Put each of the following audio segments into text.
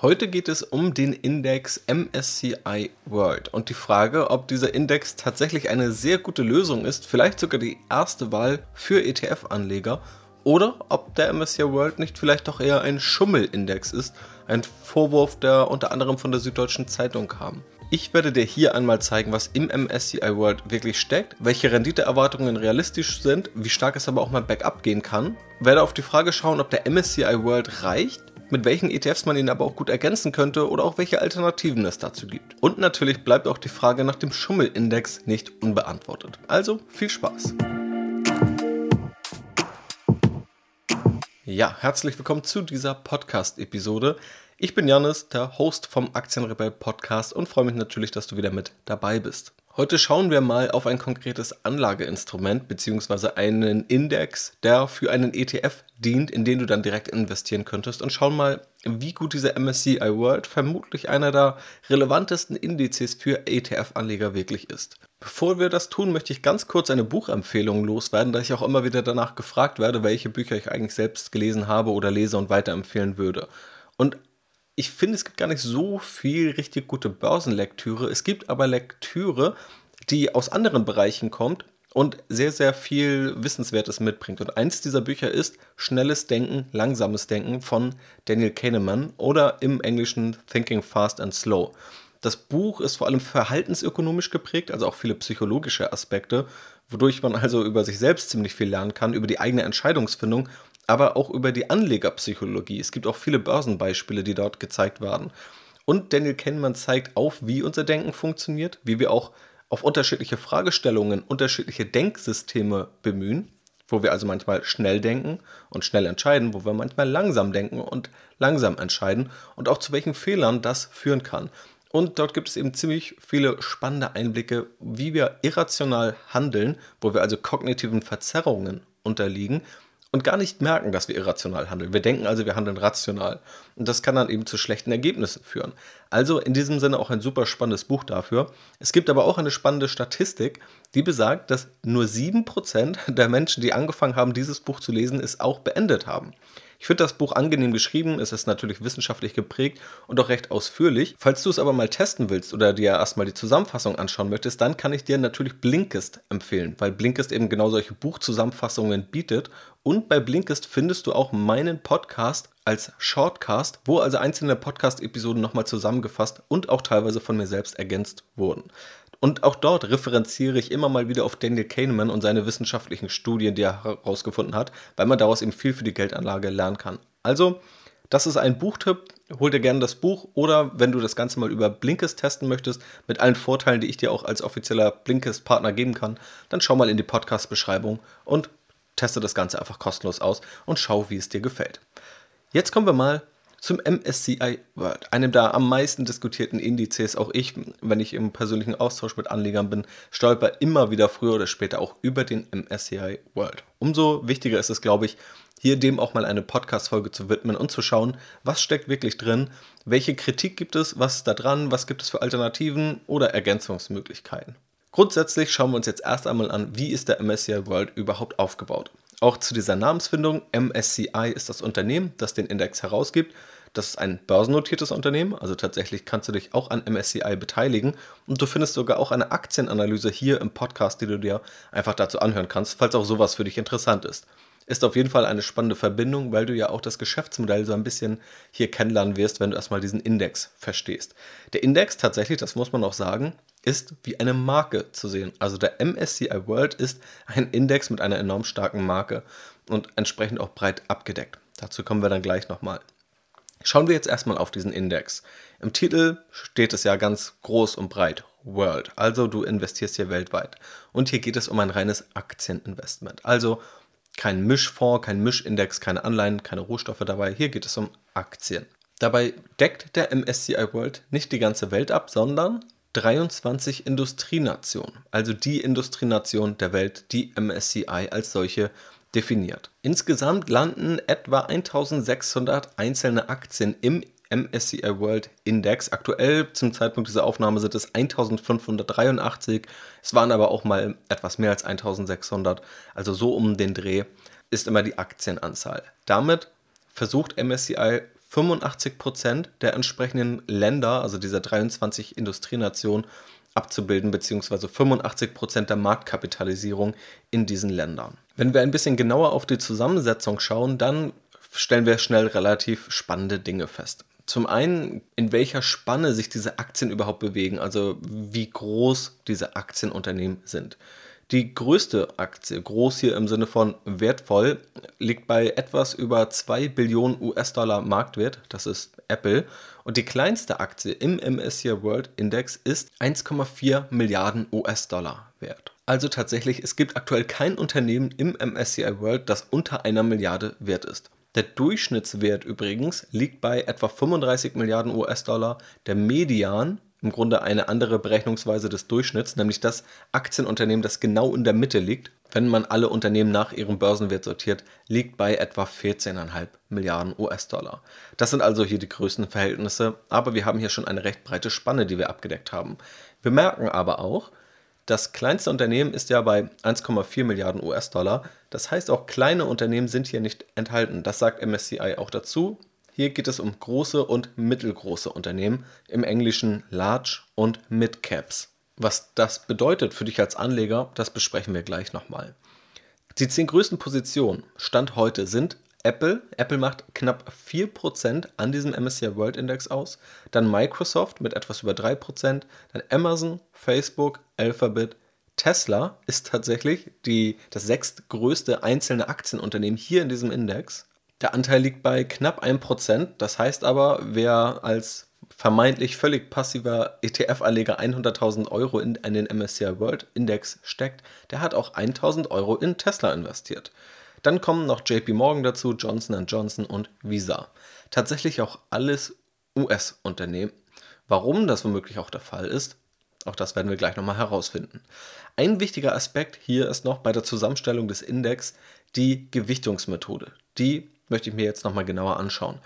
Heute geht es um den Index MSCI World und die Frage, ob dieser Index tatsächlich eine sehr gute Lösung ist, vielleicht sogar die erste Wahl für ETF-Anleger oder ob der MSCI World nicht vielleicht doch eher ein Schummelindex ist, ein Vorwurf, der unter anderem von der Süddeutschen Zeitung kam. Ich werde dir hier einmal zeigen, was im MSCI World wirklich steckt, welche Renditeerwartungen realistisch sind, wie stark es aber auch mal bergab gehen kann. Werde auf die Frage schauen, ob der MSCI World reicht mit welchen ETFs man ihn aber auch gut ergänzen könnte oder auch welche Alternativen es dazu gibt. Und natürlich bleibt auch die Frage nach dem Schummelindex nicht unbeantwortet. Also viel Spaß! Ja, herzlich willkommen zu dieser Podcast-Episode. Ich bin Janis, der Host vom Aktienrebell Podcast und freue mich natürlich, dass du wieder mit dabei bist. Heute schauen wir mal auf ein konkretes Anlageinstrument bzw. einen Index, der für einen ETF dient, in den du dann direkt investieren könntest und schauen mal, wie gut dieser MSCI World vermutlich einer der relevantesten Indizes für ETF-Anleger wirklich ist. Bevor wir das tun, möchte ich ganz kurz eine Buchempfehlung loswerden, da ich auch immer wieder danach gefragt werde, welche Bücher ich eigentlich selbst gelesen habe oder lese und weiterempfehlen würde. Und ich finde, es gibt gar nicht so viel richtig gute Börsenlektüre. Es gibt aber Lektüre, die aus anderen Bereichen kommt und sehr, sehr viel Wissenswertes mitbringt. Und eins dieser Bücher ist Schnelles Denken, Langsames Denken von Daniel Kahneman oder im Englischen Thinking Fast and Slow. Das Buch ist vor allem verhaltensökonomisch geprägt, also auch viele psychologische Aspekte, wodurch man also über sich selbst ziemlich viel lernen kann, über die eigene Entscheidungsfindung aber auch über die Anlegerpsychologie. Es gibt auch viele Börsenbeispiele, die dort gezeigt werden. Und Daniel Kahneman zeigt auf, wie unser Denken funktioniert, wie wir auch auf unterschiedliche Fragestellungen unterschiedliche Denksysteme bemühen, wo wir also manchmal schnell denken und schnell entscheiden, wo wir manchmal langsam denken und langsam entscheiden und auch zu welchen Fehlern das führen kann. Und dort gibt es eben ziemlich viele spannende Einblicke, wie wir irrational handeln, wo wir also kognitiven Verzerrungen unterliegen und gar nicht merken, dass wir irrational handeln. Wir denken also, wir handeln rational. Und das kann dann eben zu schlechten Ergebnissen führen. Also in diesem Sinne auch ein super spannendes Buch dafür. Es gibt aber auch eine spannende Statistik, die besagt, dass nur 7% der Menschen, die angefangen haben, dieses Buch zu lesen, es auch beendet haben. Ich finde das Buch angenehm geschrieben, es ist natürlich wissenschaftlich geprägt und auch recht ausführlich. Falls du es aber mal testen willst oder dir erstmal die Zusammenfassung anschauen möchtest, dann kann ich dir natürlich Blinkist empfehlen, weil Blinkist eben genau solche Buchzusammenfassungen bietet. Und bei Blinkist findest du auch meinen Podcast als Shortcast, wo also einzelne Podcast-Episoden nochmal zusammengefasst und auch teilweise von mir selbst ergänzt wurden. Und auch dort referenziere ich immer mal wieder auf Daniel Kahneman und seine wissenschaftlichen Studien, die er herausgefunden hat, weil man daraus eben viel für die Geldanlage lernen kann. Also, das ist ein Buchtipp. Hol dir gerne das Buch oder wenn du das Ganze mal über Blinkist testen möchtest, mit allen Vorteilen, die ich dir auch als offizieller Blinkist-Partner geben kann, dann schau mal in die Podcast-Beschreibung und teste das Ganze einfach kostenlos aus und schau, wie es dir gefällt. Jetzt kommen wir mal zum MSCI World, einem der am meisten diskutierten Indizes. Auch ich, wenn ich im persönlichen Austausch mit Anlegern bin, stolper immer wieder früher oder später auch über den MSCI World. Umso wichtiger ist es, glaube ich, hier dem auch mal eine Podcast-Folge zu widmen und zu schauen, was steckt wirklich drin, welche Kritik gibt es, was ist da dran, was gibt es für Alternativen oder Ergänzungsmöglichkeiten. Grundsätzlich schauen wir uns jetzt erst einmal an, wie ist der MSCI World überhaupt aufgebaut. Auch zu dieser Namensfindung, MSCI ist das Unternehmen, das den Index herausgibt. Das ist ein börsennotiertes Unternehmen, also tatsächlich kannst du dich auch an MSCI beteiligen und du findest sogar auch eine Aktienanalyse hier im Podcast, die du dir einfach dazu anhören kannst, falls auch sowas für dich interessant ist. Ist auf jeden Fall eine spannende Verbindung, weil du ja auch das Geschäftsmodell so ein bisschen hier kennenlernen wirst, wenn du erstmal diesen Index verstehst. Der Index tatsächlich, das muss man auch sagen, ist wie eine Marke zu sehen. Also der MSCI World ist ein Index mit einer enorm starken Marke und entsprechend auch breit abgedeckt. Dazu kommen wir dann gleich nochmal. Schauen wir jetzt erstmal auf diesen Index. Im Titel steht es ja ganz groß und breit World, also du investierst hier weltweit. Und hier geht es um ein reines Aktieninvestment. Also kein Mischfonds, kein Mischindex, keine Anleihen, keine Rohstoffe dabei. Hier geht es um Aktien. Dabei deckt der MSCI World nicht die ganze Welt ab, sondern 23 Industrienationen, also die Industrienation der Welt, die MSCI als solche definiert. Insgesamt landen etwa 1600 einzelne Aktien im MSCI World Index. Aktuell zum Zeitpunkt dieser Aufnahme sind es 1583. Es waren aber auch mal etwas mehr als 1600. Also so um den Dreh ist immer die Aktienanzahl. Damit versucht MSCI 85% der entsprechenden Länder, also dieser 23 Industrienationen, abzubilden, beziehungsweise 85% der Marktkapitalisierung in diesen Ländern. Wenn wir ein bisschen genauer auf die Zusammensetzung schauen, dann stellen wir schnell relativ spannende Dinge fest. Zum einen, in welcher Spanne sich diese Aktien überhaupt bewegen, also wie groß diese Aktienunternehmen sind. Die größte Aktie, groß hier im Sinne von wertvoll, liegt bei etwas über 2 Billionen US-Dollar Marktwert, das ist Apple. Und die kleinste Aktie im MSCI World Index ist 1,4 Milliarden US-Dollar wert. Also tatsächlich, es gibt aktuell kein Unternehmen im MSCI World, das unter einer Milliarde wert ist. Der Durchschnittswert übrigens liegt bei etwa 35 Milliarden US-Dollar. Der Median im Grunde eine andere Berechnungsweise des Durchschnitts, nämlich das Aktienunternehmen, das genau in der Mitte liegt, wenn man alle Unternehmen nach ihrem Börsenwert sortiert, liegt bei etwa 14,5 Milliarden US-Dollar. Das sind also hier die größten Verhältnisse, aber wir haben hier schon eine recht breite Spanne, die wir abgedeckt haben. Wir merken aber auch, das kleinste Unternehmen ist ja bei 1,4 Milliarden US-Dollar. Das heißt, auch kleine Unternehmen sind hier nicht enthalten. Das sagt MSCI auch dazu. Hier geht es um große und mittelgroße Unternehmen, im Englischen Large und Mid Caps. Was das bedeutet für dich als Anleger, das besprechen wir gleich nochmal. Die zehn größten Positionen Stand heute sind Apple. Apple macht knapp 4% an diesem MSCI World Index aus. Dann Microsoft mit etwas über 3%. Dann Amazon, Facebook, Alphabet. Tesla ist tatsächlich die, das sechstgrößte einzelne Aktienunternehmen hier in diesem Index. Der Anteil liegt bei knapp 1%. Das heißt aber, wer als vermeintlich völlig passiver ETF-Anleger 100.000 Euro in einen MSCI World Index steckt, der hat auch 1.000 Euro in Tesla investiert. Dann kommen noch JP Morgan dazu, Johnson Johnson und Visa. Tatsächlich auch alles US-Unternehmen. Warum das womöglich auch der Fall ist, auch das werden wir gleich nochmal herausfinden. Ein wichtiger Aspekt hier ist noch bei der Zusammenstellung des Index die Gewichtungsmethode. Die möchte ich mir jetzt nochmal genauer anschauen.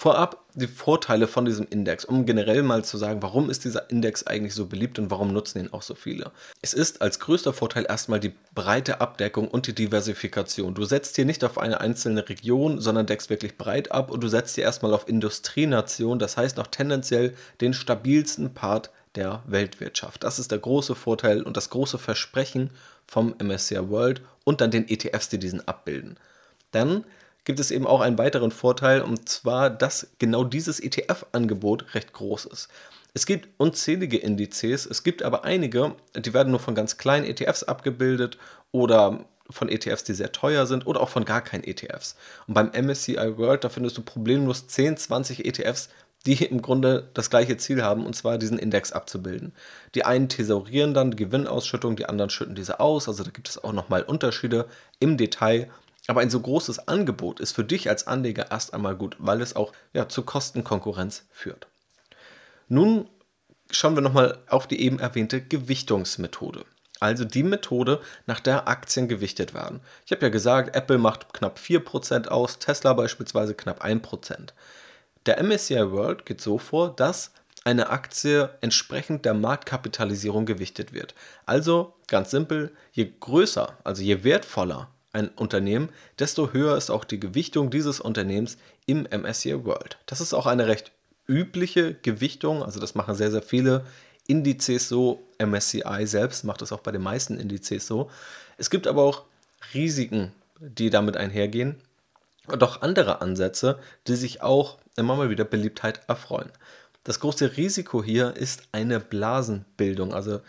Vorab die Vorteile von diesem Index, um generell mal zu sagen, warum ist dieser Index eigentlich so beliebt und warum nutzen ihn auch so viele. Es ist als größter Vorteil erstmal die breite Abdeckung und die Diversifikation. Du setzt hier nicht auf eine einzelne Region, sondern deckst wirklich breit ab und du setzt hier erstmal auf Industrienation, das heißt noch tendenziell den stabilsten Part der Weltwirtschaft. Das ist der große Vorteil und das große Versprechen vom MSCI World und dann den ETFs, die diesen abbilden. Dann gibt es eben auch einen weiteren Vorteil, und zwar, dass genau dieses ETF-Angebot recht groß ist. Es gibt unzählige Indizes, es gibt aber einige, die werden nur von ganz kleinen ETFs abgebildet oder von ETFs, die sehr teuer sind oder auch von gar keinen ETFs. Und beim MSCI World, da findest du problemlos 10, 20 ETFs, die im Grunde das gleiche Ziel haben, und zwar diesen Index abzubilden. Die einen thesaurieren dann die Gewinnausschüttung, die anderen schütten diese aus. Also da gibt es auch nochmal Unterschiede im Detail. Aber ein so großes Angebot ist für dich als Anleger erst einmal gut, weil es auch ja, zu Kostenkonkurrenz führt. Nun schauen wir nochmal auf die eben erwähnte Gewichtungsmethode. Also die Methode, nach der Aktien gewichtet werden. Ich habe ja gesagt, Apple macht knapp 4% aus, Tesla beispielsweise knapp 1%. Der MSCI World geht so vor, dass eine Aktie entsprechend der Marktkapitalisierung gewichtet wird. Also ganz simpel, je größer, also je wertvoller ein Unternehmen, desto höher ist auch die Gewichtung dieses Unternehmens im MSCI World. Das ist auch eine recht übliche Gewichtung, also das machen sehr, sehr viele Indizes so. MSCI selbst macht das auch bei den meisten Indizes so. Es gibt aber auch Risiken, die damit einhergehen und auch andere Ansätze, die sich auch immer mal wieder Beliebtheit erfreuen. Das große Risiko hier ist eine Blasenbildung, also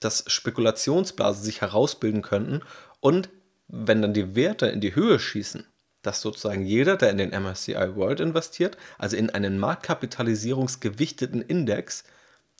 dass Spekulationsblasen sich herausbilden könnten und wenn dann die Werte in die Höhe schießen, dass sozusagen jeder, der in den MSCI World investiert, also in einen marktkapitalisierungsgewichteten Index,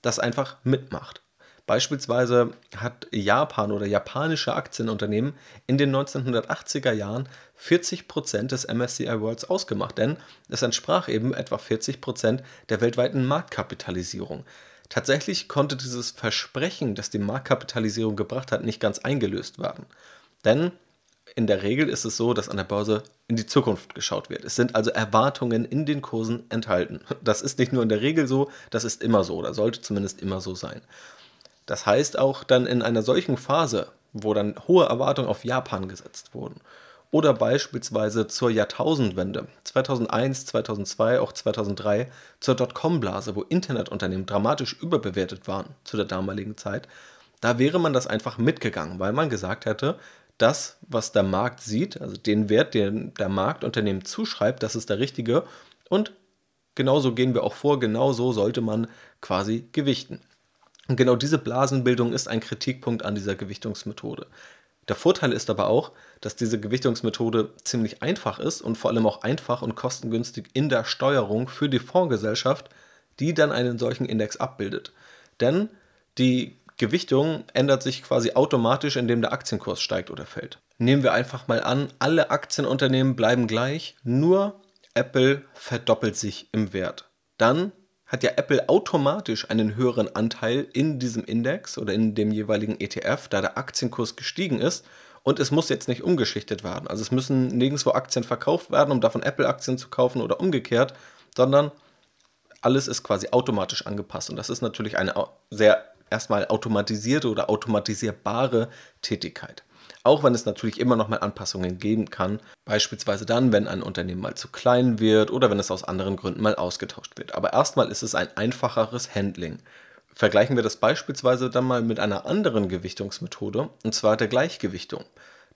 das einfach mitmacht. Beispielsweise hat Japan oder japanische Aktienunternehmen in den 1980er Jahren 40% des MSCI Worlds ausgemacht, denn es entsprach eben etwa 40% der weltweiten Marktkapitalisierung. Tatsächlich konnte dieses Versprechen, das die Marktkapitalisierung gebracht hat, nicht ganz eingelöst werden. Denn in der Regel ist es so, dass an der Börse in die Zukunft geschaut wird. Es sind also Erwartungen in den Kursen enthalten. Das ist nicht nur in der Regel so, das ist immer so oder sollte zumindest immer so sein. Das heißt auch dann in einer solchen Phase, wo dann hohe Erwartungen auf Japan gesetzt wurden oder beispielsweise zur Jahrtausendwende 2001, 2002, auch 2003 zur Dotcom-Blase, wo Internetunternehmen dramatisch überbewertet waren zu der damaligen Zeit, da wäre man das einfach mitgegangen, weil man gesagt hätte, das, was der Markt sieht, also den Wert, den der Markt Unternehmen zuschreibt, das ist der richtige und genauso gehen wir auch vor, genauso sollte man quasi gewichten. Und genau diese Blasenbildung ist ein Kritikpunkt an dieser Gewichtungsmethode. Der Vorteil ist aber auch, dass diese Gewichtungsmethode ziemlich einfach ist und vor allem auch einfach und kostengünstig in der Steuerung für die Fondsgesellschaft, die dann einen solchen Index abbildet. Denn die Gewichtung ändert sich quasi automatisch, indem der Aktienkurs steigt oder fällt. Nehmen wir einfach mal an, alle Aktienunternehmen bleiben gleich, nur Apple verdoppelt sich im Wert. Dann hat ja Apple automatisch einen höheren Anteil in diesem Index oder in dem jeweiligen ETF, da der Aktienkurs gestiegen ist. Und es muss jetzt nicht umgeschichtet werden. Also es müssen nirgendwo Aktien verkauft werden, um davon Apple-Aktien zu kaufen oder umgekehrt, sondern alles ist quasi automatisch angepasst. Und das ist natürlich eine sehr erstmal automatisierte oder automatisierbare Tätigkeit. Auch wenn es natürlich immer noch mal Anpassungen geben kann, beispielsweise dann, wenn ein Unternehmen mal zu klein wird oder wenn es aus anderen Gründen mal ausgetauscht wird. Aber erstmal ist es ein einfacheres Handling. Vergleichen wir das beispielsweise dann mal mit einer anderen Gewichtungsmethode, und zwar der Gleichgewichtung.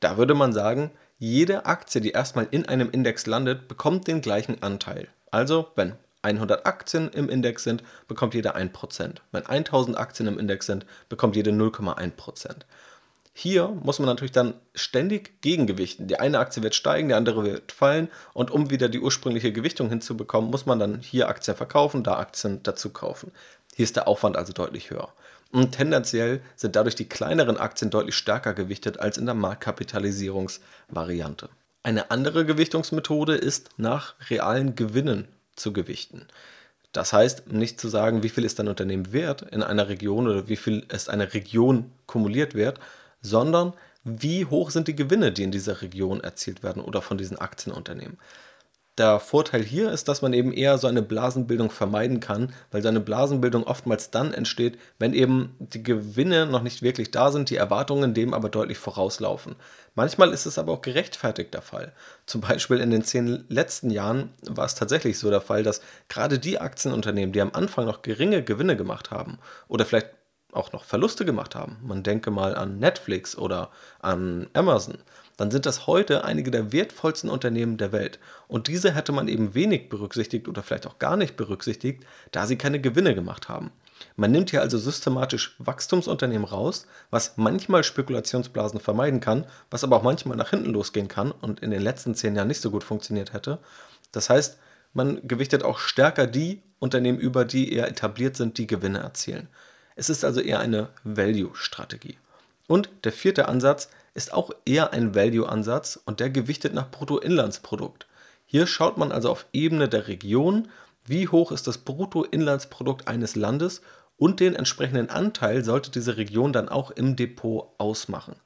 Da würde man sagen, jede Aktie, die erstmal in einem Index landet, bekommt den gleichen Anteil. Also, wenn 100 Aktien im Index sind, bekommt jeder 1%. Wenn 1000 Aktien im Index sind, bekommt jede 0,1%. Hier muss man natürlich dann ständig gegengewichten. Die eine Aktie wird steigen, die andere wird fallen. Und um wieder die ursprüngliche Gewichtung hinzubekommen, muss man dann hier Aktien verkaufen, da Aktien dazu kaufen. Hier ist der Aufwand also deutlich höher. Und tendenziell sind dadurch die kleineren Aktien deutlich stärker gewichtet als in der Marktkapitalisierungsvariante. Eine andere Gewichtungsmethode ist nach realen Gewinnen zu gewichten. Das heißt, nicht zu sagen, wie viel ist ein Unternehmen wert in einer Region oder wie viel ist eine Region kumuliert wert, sondern wie hoch sind die Gewinne, die in dieser Region erzielt werden oder von diesen Aktienunternehmen. Der Vorteil hier ist, dass man eben eher so eine Blasenbildung vermeiden kann, weil so eine Blasenbildung oftmals dann entsteht, wenn eben die Gewinne noch nicht wirklich da sind, die Erwartungen dem aber deutlich vorauslaufen. Manchmal ist es aber auch gerechtfertigt der Fall. Zum Beispiel in den zehn letzten Jahren war es tatsächlich so der Fall, dass gerade die Aktienunternehmen, die am Anfang noch geringe Gewinne gemacht haben oder vielleicht auch noch Verluste gemacht haben, man denke mal an Netflix oder an Amazon, dann sind das heute einige der wertvollsten Unternehmen der Welt. Und diese hätte man eben wenig berücksichtigt oder vielleicht auch gar nicht berücksichtigt, da sie keine Gewinne gemacht haben. Man nimmt hier also systematisch Wachstumsunternehmen raus, was manchmal Spekulationsblasen vermeiden kann, was aber auch manchmal nach hinten losgehen kann und in den letzten zehn Jahren nicht so gut funktioniert hätte. Das heißt, man gewichtet auch stärker die Unternehmen über, die eher etabliert sind, die Gewinne erzielen. Es ist also eher eine Value-Strategie. Und der vierte Ansatz ist auch eher ein Value-Ansatz und der gewichtet nach Bruttoinlandsprodukt. Hier schaut man also auf Ebene der Region, wie hoch ist das Bruttoinlandsprodukt eines Landes und den entsprechenden Anteil sollte diese Region dann auch im Depot ausmachen.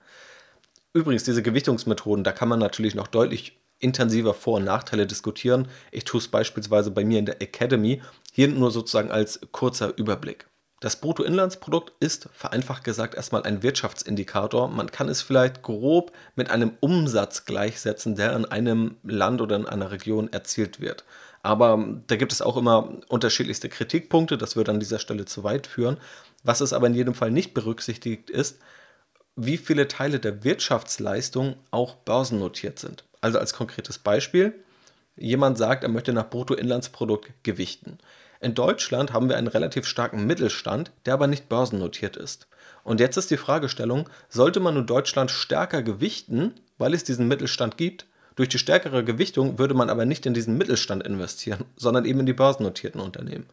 Übrigens, diese Gewichtungsmethoden, da kann man natürlich noch deutlich intensiver Vor- und Nachteile diskutieren. Ich tue es beispielsweise bei mir in der Academy, hier nur sozusagen als kurzer Überblick. Das Bruttoinlandsprodukt ist, vereinfacht gesagt, erstmal ein Wirtschaftsindikator. Man kann es vielleicht grob mit einem Umsatz gleichsetzen, der in einem Land oder in einer Region erzielt wird. Aber da gibt es auch immer unterschiedlichste Kritikpunkte, das würde an dieser Stelle zu weit führen. Was es aber in jedem Fall nicht berücksichtigt ist, wie viele Teile der Wirtschaftsleistung auch börsennotiert sind. Also als konkretes Beispiel, jemand sagt, er möchte nach Bruttoinlandsprodukt gewichten. In Deutschland haben wir einen relativ starken Mittelstand, der aber nicht börsennotiert ist. Und jetzt ist die Fragestellung, sollte man nun Deutschland stärker gewichten, weil es diesen Mittelstand gibt? Durch die stärkere Gewichtung würde man aber nicht in diesen Mittelstand investieren, sondern eben in die börsennotierten Unternehmen.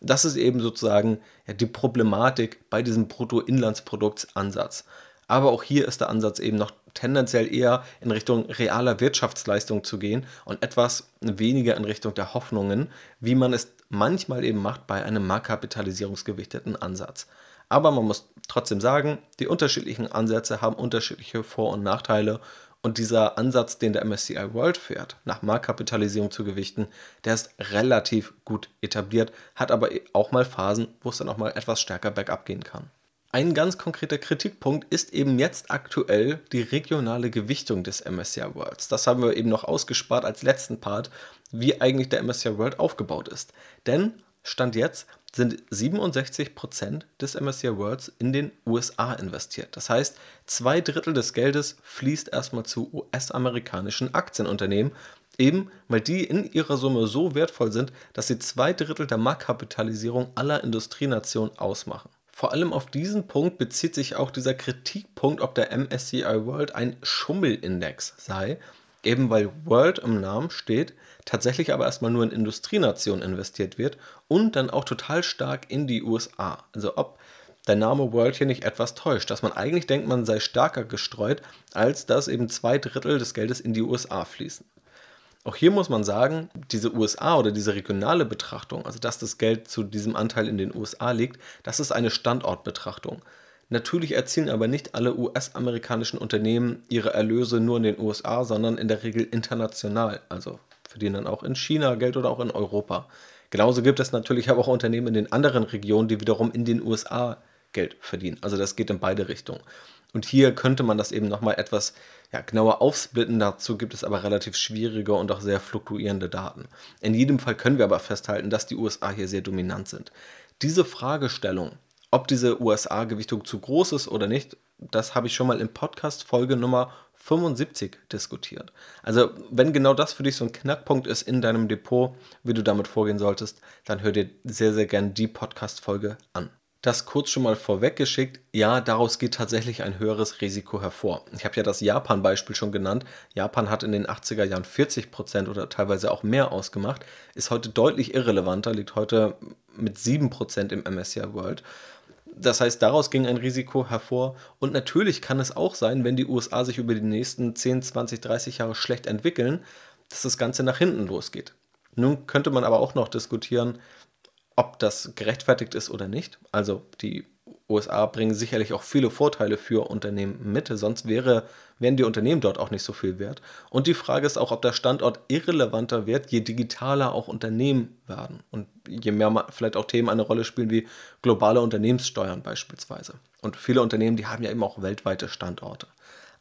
Das ist eben sozusagen die Problematik bei diesem Bruttoinlandsproduktsansatz. Aber auch hier ist der Ansatz eben noch tendenziell eher in Richtung realer Wirtschaftsleistung zu gehen und etwas weniger in Richtung der Hoffnungen, wie man es manchmal eben macht bei einem marktkapitalisierungsgewichteten Ansatz. Aber man muss trotzdem sagen, die unterschiedlichen Ansätze haben unterschiedliche Vor- und Nachteile und dieser Ansatz, den der MSCI World fährt, nach Marktkapitalisierung zu gewichten, der ist relativ gut etabliert, hat aber auch mal Phasen, wo es dann auch mal etwas stärker bergab gehen kann. Ein ganz konkreter Kritikpunkt ist eben jetzt aktuell die regionale Gewichtung des MSCI Worlds. Das haben wir eben noch ausgespart als letzten Part, wie eigentlich der MSCI World aufgebaut ist. Denn Stand jetzt sind 67% des MSCI Worlds in den USA investiert. Das heißt, zwei Drittel des Geldes fließt erstmal zu US-amerikanischen Aktienunternehmen, eben weil die in ihrer Summe so wertvoll sind, dass sie zwei Drittel der Marktkapitalisierung aller Industrienationen ausmachen. Vor allem auf diesen Punkt bezieht sich auch dieser Kritikpunkt, ob der MSCI World ein Schummelindex sei, eben weil World im Namen steht, tatsächlich aber erstmal nur in Industrienationen investiert wird und dann auch total stark in die USA. Also ob der Name World hier nicht etwas täuscht, dass man eigentlich denkt, man sei stärker gestreut, als dass eben zwei Drittel des Geldes in die USA fließen. Auch hier muss man sagen, diese USA oder diese regionale Betrachtung, also dass das Geld zu diesem Anteil in den USA liegt, das ist eine Standortbetrachtung. Natürlich erzielen aber nicht alle US-amerikanischen Unternehmen ihre Erlöse nur in den USA, sondern in der Regel international, also verdienen dann auch in China Geld oder auch in Europa. Genauso gibt es natürlich aber auch Unternehmen in den anderen Regionen, die wiederum in den USA Geld verdienen. Also das geht in beide Richtungen. Und hier könnte man das eben nochmal etwas ja, genauer aufsplitten. Dazu gibt es aber relativ schwierige und auch sehr fluktuierende Daten. In jedem Fall können wir aber festhalten, dass die USA hier sehr dominant sind. Diese Fragestellung, ob diese USA-Gewichtung zu groß ist oder nicht, das habe ich schon mal im Podcast Folge Nummer 75 diskutiert. Also, wenn genau das für dich so ein Knackpunkt ist in deinem Depot, wie du damit vorgehen solltest, dann hör dir sehr, sehr gern die Podcast-Folge an. Das kurz schon mal vorweggeschickt, ja, daraus geht tatsächlich ein höheres Risiko hervor. Ich habe ja das Japan-Beispiel schon genannt. Japan hat in den 80er Jahren 40% oder teilweise auch mehr ausgemacht, ist heute deutlich irrelevanter, liegt heute mit 7% im MSCI World. Das heißt, daraus ging ein Risiko hervor. Und natürlich kann es auch sein, wenn die USA sich über die nächsten 10, 20, 30 Jahre schlecht entwickeln, dass das Ganze nach hinten losgeht. Nun könnte man aber auch noch diskutieren, ob das gerechtfertigt ist oder nicht. Also die USA bringen sicherlich auch viele Vorteile für Unternehmen mit, sonst wäre, wären die Unternehmen dort auch nicht so viel wert. Und die Frage ist auch, ob der Standort irrelevanter wird, je digitaler auch Unternehmen werden und je mehr vielleicht auch Themen eine Rolle spielen wie globale Unternehmenssteuern beispielsweise. Und viele Unternehmen, die haben ja eben auch weltweite Standorte.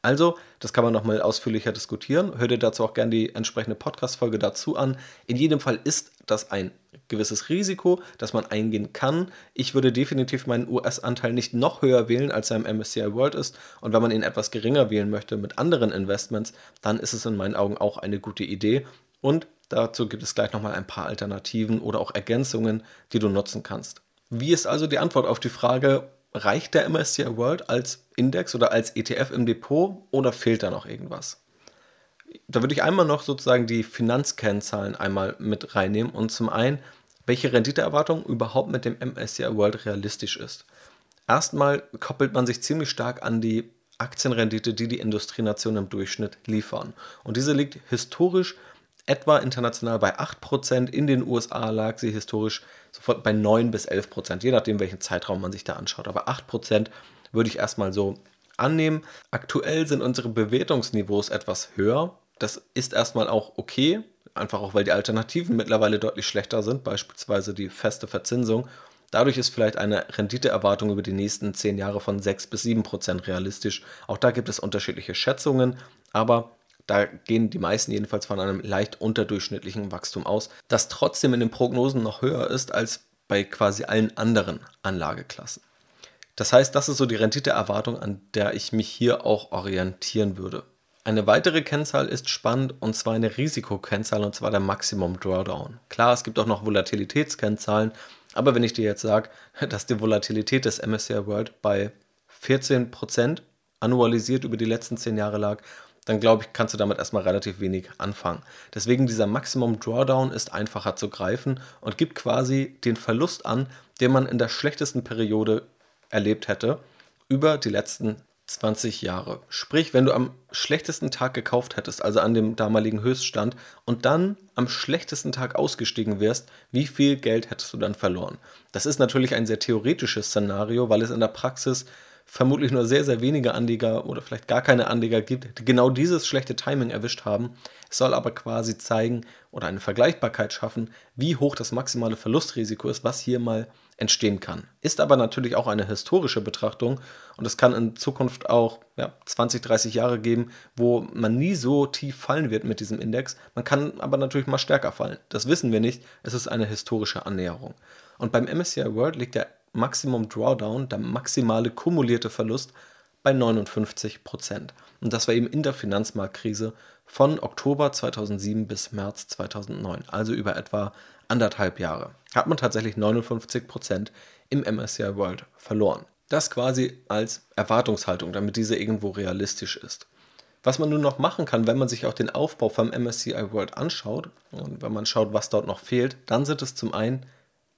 Also, das kann man nochmal ausführlicher diskutieren. Hör dir dazu auch gerne die entsprechende Podcast-Folge dazu an. In jedem Fall ist das ein gewisses Risiko, das man eingehen kann. Ich würde definitiv meinen US-Anteil nicht noch höher wählen, als er im MSCI World ist. Und wenn man ihn etwas geringer wählen möchte mit anderen Investments, dann ist es in meinen Augen auch eine gute Idee. Und dazu gibt es gleich nochmal ein paar Alternativen oder auch Ergänzungen, die du nutzen kannst. Wie ist also die Antwort auf die Frage, reicht der MSCI World als Index oder als ETF im Depot oder fehlt da noch irgendwas? Da würde ich einmal noch sozusagen die Finanzkennzahlen einmal mit reinnehmen und zum einen, welche Renditeerwartung überhaupt mit dem MSCI World realistisch ist. Erstmal koppelt man sich ziemlich stark an die Aktienrendite, die die Industrienationen im Durchschnitt liefern. Und diese liegt historisch etwa international bei 8%, in den USA lag sie historisch sofort bei 9 bis 11%, je nachdem, welchen Zeitraum man sich da anschaut. Aber 8% würde ich erstmal so annehmen. Aktuell sind unsere Bewertungsniveaus etwas höher. Das ist erstmal auch okay, einfach auch weil die Alternativen mittlerweile deutlich schlechter sind, beispielsweise die feste Verzinsung. Dadurch ist vielleicht eine Renditeerwartung über die nächsten 10 Jahre von 6 bis 7 Prozent realistisch. Auch da gibt es unterschiedliche Schätzungen, aber da gehen die meisten jedenfalls von einem leicht unterdurchschnittlichen Wachstum aus, das trotzdem in den Prognosen noch höher ist als bei quasi allen anderen Anlageklassen. Das heißt, das ist so die Renditeerwartung, an der ich mich hier auch orientieren würde. Eine weitere Kennzahl ist spannend und zwar eine Risikokennzahl und zwar der Maximum Drawdown. Klar, es gibt auch noch Volatilitätskennzahlen, aber wenn ich dir jetzt sage, dass die Volatilität des MSCI World bei 14% annualisiert über die letzten 10 Jahre lag dann glaube ich, kannst du damit erstmal relativ wenig anfangen. Deswegen dieser Maximum Drawdown ist einfacher zu greifen und gibt quasi den Verlust an, den man in der schlechtesten Periode erlebt hätte, über die letzten 20 Jahre. Sprich, wenn du am schlechtesten Tag gekauft hättest, also an dem damaligen Höchststand, und dann am schlechtesten Tag ausgestiegen wärst, wie viel Geld hättest du dann verloren? Das ist natürlich ein sehr theoretisches Szenario, weil es in der Praxis vermutlich nur sehr, sehr wenige Anleger oder vielleicht gar keine Anleger gibt, die genau dieses schlechte Timing erwischt haben. Es soll aber quasi zeigen oder eine Vergleichbarkeit schaffen, wie hoch das maximale Verlustrisiko ist, was hier mal entstehen kann. Ist aber natürlich auch eine historische Betrachtung und es kann in Zukunft auch ja, 20, 30 Jahre geben, wo man nie so tief fallen wird mit diesem Index. Man kann aber natürlich mal stärker fallen. Das wissen wir nicht. Es ist eine historische Annäherung. Und beim MSCI World liegt der Maximum Drawdown, der maximale kumulierte Verlust, bei 59 Prozent. Und das war eben in der Finanzmarktkrise von Oktober 2007 bis März 2009, also über etwa anderthalb Jahre, hat man tatsächlich 59 Prozent im MSCI World verloren. Das quasi als Erwartungshaltung, damit diese irgendwo realistisch ist. Was man nun noch machen kann, wenn man sich auch den Aufbau vom MSCI World anschaut und wenn man schaut, was dort noch fehlt, dann sind es zum einen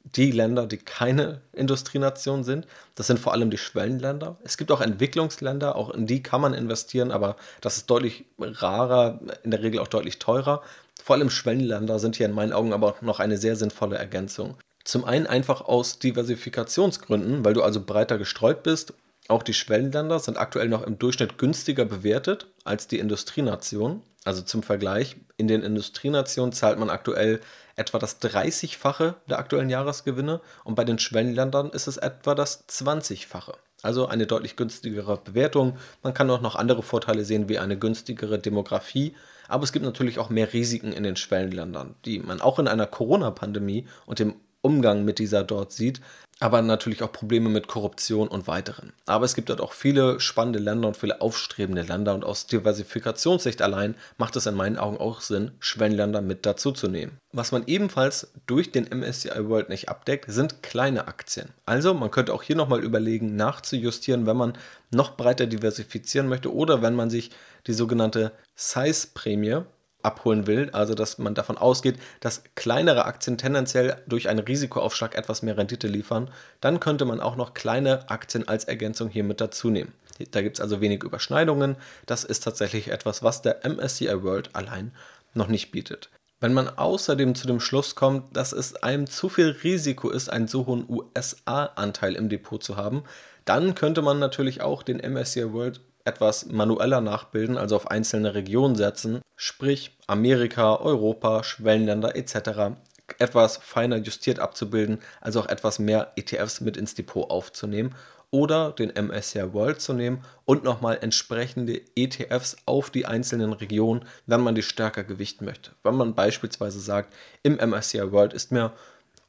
die Länder, die keine Industrienation sind. Das sind vor allem die Schwellenländer. Es gibt auch Entwicklungsländer, auch in die kann man investieren, aber das ist deutlich rarer, in der Regel auch deutlich teurer. Vor allem Schwellenländer sind hier in meinen Augen aber noch eine sehr sinnvolle Ergänzung. Zum einen einfach aus Diversifikationsgründen, weil du also breiter gestreut bist. Auch die Schwellenländer sind aktuell noch im Durchschnitt günstiger bewertet als die Industrienationen. Also zum Vergleich, in den Industrienationen zahlt man aktuell etwa das 30-fache der aktuellen Jahresgewinne und bei den Schwellenländern ist es etwa das 20-fache. Also eine deutlich günstigere Bewertung. Man kann auch noch andere Vorteile sehen, wie eine günstigere Demografie. Aber es gibt natürlich auch mehr Risiken in den Schwellenländern, die man auch in einer Corona-Pandemie und dem Umgang mit dieser dort sieht, aber natürlich auch Probleme mit Korruption und weiteren. Aber es gibt dort auch viele spannende Länder und viele aufstrebende Länder und aus Diversifikationssicht allein macht es in meinen Augen auch Sinn, Schwellenländer mit dazuzunehmen. Was man ebenfalls durch den MSCI World nicht abdeckt, sind kleine Aktien. Also man könnte auch hier nochmal überlegen, nachzujustieren, wenn man noch breiter diversifizieren möchte oder wenn man sich die sogenannte Size-Prämie abholen will, also dass man davon ausgeht, dass kleinere Aktien tendenziell durch einen Risikoaufschlag etwas mehr Rendite liefern, dann könnte man auch noch kleine Aktien als Ergänzung hier mit dazu nehmen. Da gibt es also wenig Überschneidungen. Das ist tatsächlich etwas, was der MSCI World allein noch nicht bietet. Wenn man außerdem zu dem Schluss kommt, dass es einem zu viel Risiko ist, einen so hohen USA-Anteil im Depot zu haben, dann könnte man natürlich auch den MSCI World etwas manueller nachbilden, also auf einzelne Regionen setzen, sprich Amerika, Europa, Schwellenländer etc. etwas feiner justiert abzubilden, also auch etwas mehr ETFs mit ins Depot aufzunehmen oder den MSCI World zu nehmen und nochmal entsprechende ETFs auf die einzelnen Regionen, wenn man die stärker gewichten möchte. Wenn man beispielsweise sagt, im MSCI World ist mir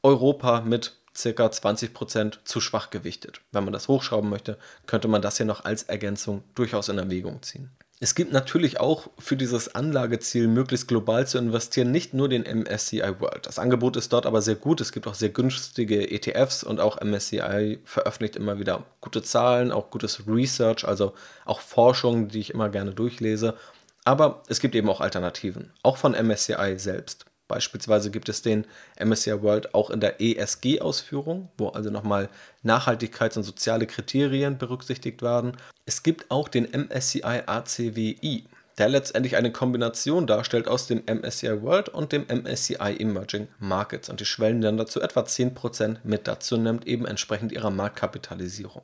Europa mit circa 20% zu schwach gewichtet. Wenn man das hochschrauben möchte, könnte man das hier noch als Ergänzung durchaus in Erwägung ziehen. Es gibt natürlich auch für dieses Anlageziel, möglichst global zu investieren, nicht nur den MSCI World. Das Angebot ist dort aber sehr gut. Es gibt auch sehr günstige ETFs und auch MSCI veröffentlicht immer wieder gute Zahlen, auch gutes Research, also auch Forschung, die ich immer gerne durchlese. Aber es gibt eben auch Alternativen, auch von MSCI selbst. Beispielsweise gibt es den MSCI World auch in der ESG-Ausführung, wo also nochmal Nachhaltigkeits- und soziale Kriterien berücksichtigt werden. Es gibt auch den MSCI ACWI, der letztendlich eine Kombination darstellt aus dem MSCI World und dem MSCI Emerging Markets und die Schwellenländer zu etwa 10% mit dazu nimmt, eben entsprechend ihrer Marktkapitalisierung.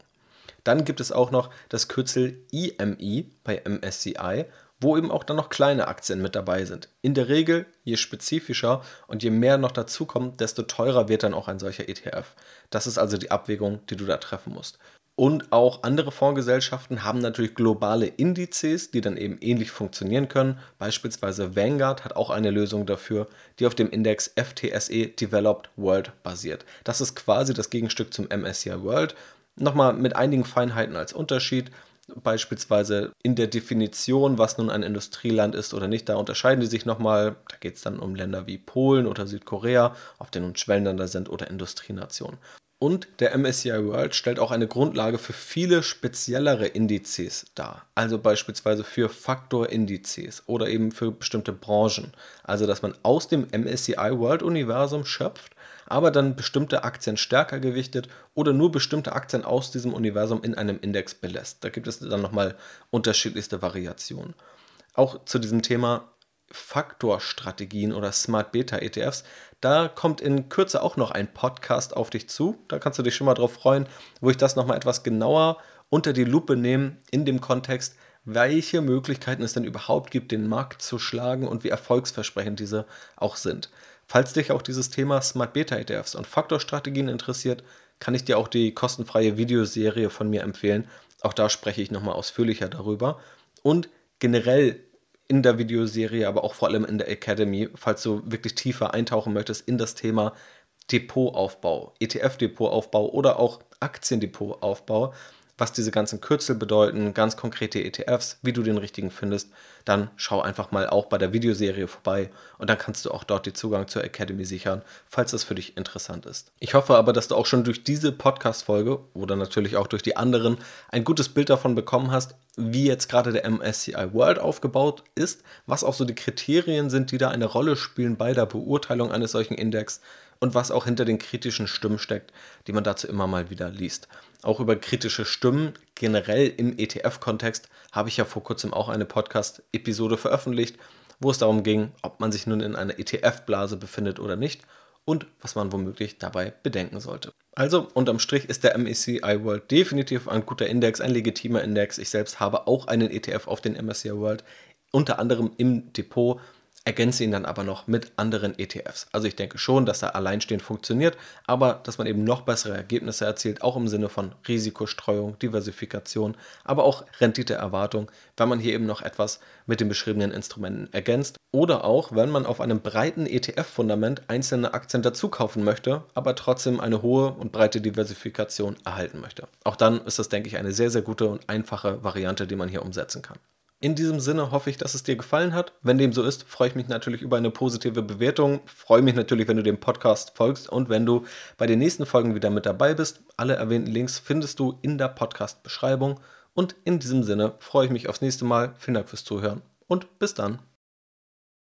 Dann gibt es auch noch das Kürzel IMI bei MSCI wo eben auch dann noch kleine Aktien mit dabei sind. In der Regel, je spezifischer und je mehr noch dazu kommt, desto teurer wird dann auch ein solcher ETF. Das ist also die Abwägung, die du da treffen musst. Und auch andere Fondsgesellschaften haben natürlich globale Indizes, die dann eben ähnlich funktionieren können. Beispielsweise Vanguard hat auch eine Lösung dafür, die auf dem Index FTSE Developed World basiert. Das ist quasi das Gegenstück zum MSCI World. Nochmal mit einigen Feinheiten als Unterschied beispielsweise in der Definition, was nun ein Industrieland ist oder nicht, da unterscheiden die sich nochmal. Da geht es dann um Länder wie Polen oder Südkorea, ob die nun Schwellenländer sind oder Industrienationen. Und der MSCI World stellt auch eine Grundlage für viele speziellere Indizes dar. Also beispielsweise für Faktorindizes oder eben für bestimmte Branchen. Also dass man aus dem MSCI World Universum schöpft aber dann bestimmte Aktien stärker gewichtet oder nur bestimmte Aktien aus diesem Universum in einem Index belässt. Da gibt es dann nochmal unterschiedlichste Variationen. Auch zu diesem Thema Faktorstrategien oder Smart Beta ETFs. Da kommt in Kürze auch noch ein Podcast auf dich zu. Da kannst du dich schon mal drauf freuen, wo ich das nochmal etwas genauer unter die Lupe nehmen in dem Kontext, welche Möglichkeiten es denn überhaupt gibt, den Markt zu schlagen und wie erfolgsversprechend diese auch sind. Falls dich auch dieses Thema Smart Beta ETFs und Faktorstrategien interessiert, kann ich dir auch die kostenfreie Videoserie von mir empfehlen. Auch da spreche ich nochmal ausführlicher darüber. Und generell in der Videoserie, aber auch vor allem in der Academy, falls du wirklich tiefer eintauchen möchtest in das Thema Depotaufbau, ETF-Depotaufbau oder auch Aktiendepotaufbau, was diese ganzen Kürzel bedeuten, ganz konkrete ETFs, wie du den richtigen findest, dann schau einfach mal auch bei der Videoserie vorbei und dann kannst du auch dort den Zugang zur Academy sichern, falls das für dich interessant ist. Ich hoffe aber, dass du auch schon durch diese Podcast-Folge oder natürlich auch durch die anderen ein gutes Bild davon bekommen hast, wie jetzt gerade der MSCI World aufgebaut ist, was auch so die Kriterien sind, die da eine Rolle spielen bei der Beurteilung eines solchen Index und was auch hinter den kritischen Stimmen steckt, die man dazu immer mal wieder liest. Auch über kritische Stimmen generell im ETF-Kontext habe ich ja vor kurzem auch eine Podcast-Episode veröffentlicht, wo es darum ging, ob man sich nun in einer ETF-Blase befindet oder nicht und was man womöglich dabei bedenken sollte. Also unterm Strich ist der MSCI World definitiv ein guter Index, ein legitimer Index. Ich selbst habe auch einen ETF auf den MSCI World, unter anderem im Depot ergänze ihn dann aber noch mit anderen ETFs. Also ich denke schon, dass er alleinstehend funktioniert, aber dass man eben noch bessere Ergebnisse erzielt, auch im Sinne von Risikostreuung, Diversifikation, aber auch Renditeerwartung, wenn man hier eben noch etwas mit den beschriebenen Instrumenten ergänzt oder auch, wenn man auf einem breiten ETF-Fundament einzelne Aktien dazu kaufen möchte, aber trotzdem eine hohe und breite Diversifikation erhalten möchte. Auch dann ist das, denke ich, eine sehr, sehr gute und einfache Variante, die man hier umsetzen kann. In diesem Sinne hoffe ich, dass es dir gefallen hat. Wenn dem so ist, freue ich mich natürlich über eine positive Bewertung. Freue mich natürlich, wenn du dem Podcast folgst und wenn du bei den nächsten Folgen wieder mit dabei bist. Alle erwähnten Links findest du in der Podcast-Beschreibung. Und in diesem Sinne freue ich mich aufs nächste Mal. Vielen Dank fürs Zuhören und bis dann.